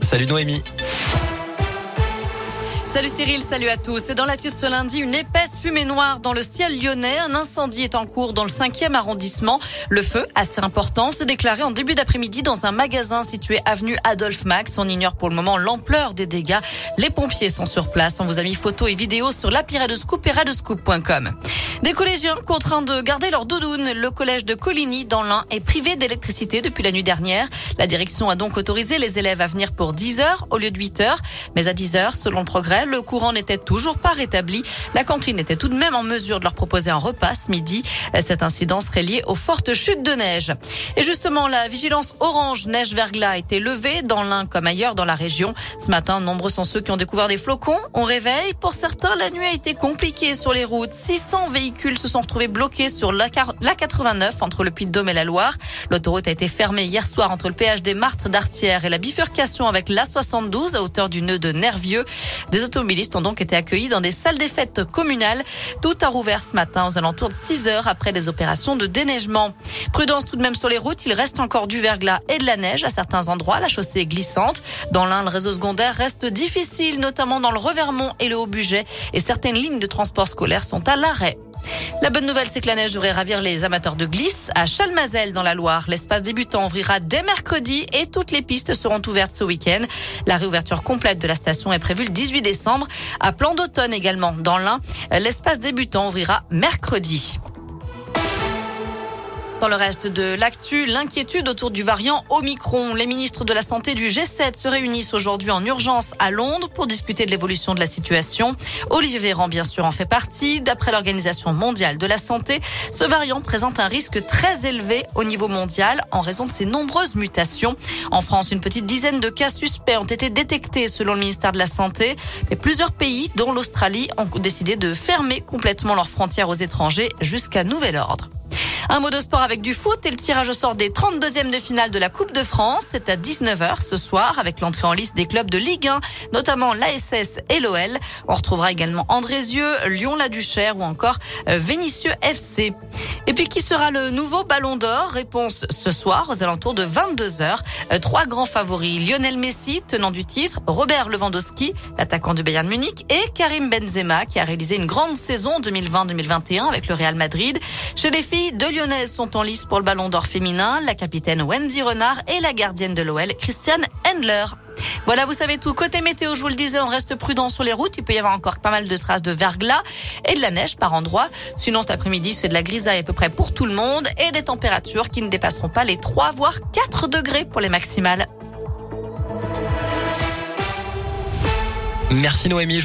Salut Noémie. Salut Cyril, salut à tous. Dans la de ce lundi, une épaisse fumée noire dans le ciel lyonnais. Un incendie est en cours dans le 5e arrondissement. Le feu, assez important, s'est déclaré en début d'après-midi dans un magasin situé avenue Adolphe Max. On ignore pour le moment l'ampleur des dégâts. Les pompiers sont sur place. On vous a mis photos et vidéos sur l'appli Scoop et radescoop.com. Des collégiens contraints de garder leur doudoune. Le collège de Coligny dans l'Ain est privé d'électricité depuis la nuit dernière. La direction a donc autorisé les élèves à venir pour 10 heures au lieu de 8 heures. Mais à 10 heures, selon le progrès, le courant n'était toujours pas rétabli. La cantine était tout de même en mesure de leur proposer un repas ce midi. Cet incident serait lié aux fortes chutes de neige. Et justement, la vigilance orange neige-verglas a été levée dans l'Ain comme ailleurs dans la région. Ce matin, nombreux sont ceux qui ont découvert des flocons. On réveille. Pour certains, la nuit a été compliquée sur les routes. 600 véhicules se sont retrouvés bloqués sur la 89 entre le Puy-de-Dôme et la Loire. L'autoroute a été fermée hier soir entre le péage des Martres d'Artière et la bifurcation avec l'A72 à hauteur du nœud de Nervieux. Des automobilistes ont donc été accueillis dans des salles des fêtes communales. Tout a rouvert ce matin aux alentours de 6 heures après des opérations de déneigement. Prudence tout de même sur les routes. Il reste encore du verglas et de la neige à certains endroits. La chaussée est glissante. Dans l'un, le réseau secondaire reste difficile, notamment dans le Revermont et le Haut-Budget. Et certaines lignes de transport scolaire sont à l'arrêt. La bonne nouvelle, c'est que la neige devrait ravir les amateurs de glisse. À Chalmazel, dans la Loire, l'espace débutant ouvrira dès mercredi et toutes les pistes seront ouvertes ce week-end. La réouverture complète de la station est prévue le 18 décembre. À Plan d'automne également, dans l'Ain, l'espace débutant ouvrira mercredi. Dans le reste de l'actu, l'inquiétude autour du variant Omicron. Les ministres de la Santé du G7 se réunissent aujourd'hui en urgence à Londres pour discuter de l'évolution de la situation. Olivier Véran, bien sûr, en fait partie. D'après l'Organisation mondiale de la santé, ce variant présente un risque très élevé au niveau mondial en raison de ses nombreuses mutations. En France, une petite dizaine de cas suspects ont été détectés selon le ministère de la Santé. Mais plusieurs pays, dont l'Australie, ont décidé de fermer complètement leurs frontières aux étrangers jusqu'à nouvel ordre. Un mot de sport avec du foot et le tirage au sort des 32e de finale de la Coupe de France. C'est à 19h ce soir avec l'entrée en liste des clubs de Ligue 1, notamment l'ASS et l'OL. On retrouvera également Andrézieux, Lyon-la-Duchère ou encore euh, Vénissieux FC. Et puis qui sera le nouveau Ballon d'Or? Réponse ce soir aux alentours de 22h. Euh, trois grands favoris, Lionel Messi, tenant du titre, Robert Lewandowski, l'attaquant du Bayern Munich et Karim Benzema qui a réalisé une grande saison 2020-2021 avec le Real Madrid. Chez les filles, deux Lyonnaises sont en lice pour le Ballon d'Or féminin, la capitaine Wendy Renard et la gardienne de l'OL, Christiane Hendler. Voilà, vous savez tout. Côté météo, je vous le disais, on reste prudent sur les routes. Il peut y avoir encore pas mal de traces de verglas et de la neige par endroits. Sinon, cet après-midi, c'est de la grisaille à peu près pour tout le monde et des températures qui ne dépasseront pas les 3 voire 4 degrés pour les maximales. Merci Noémie.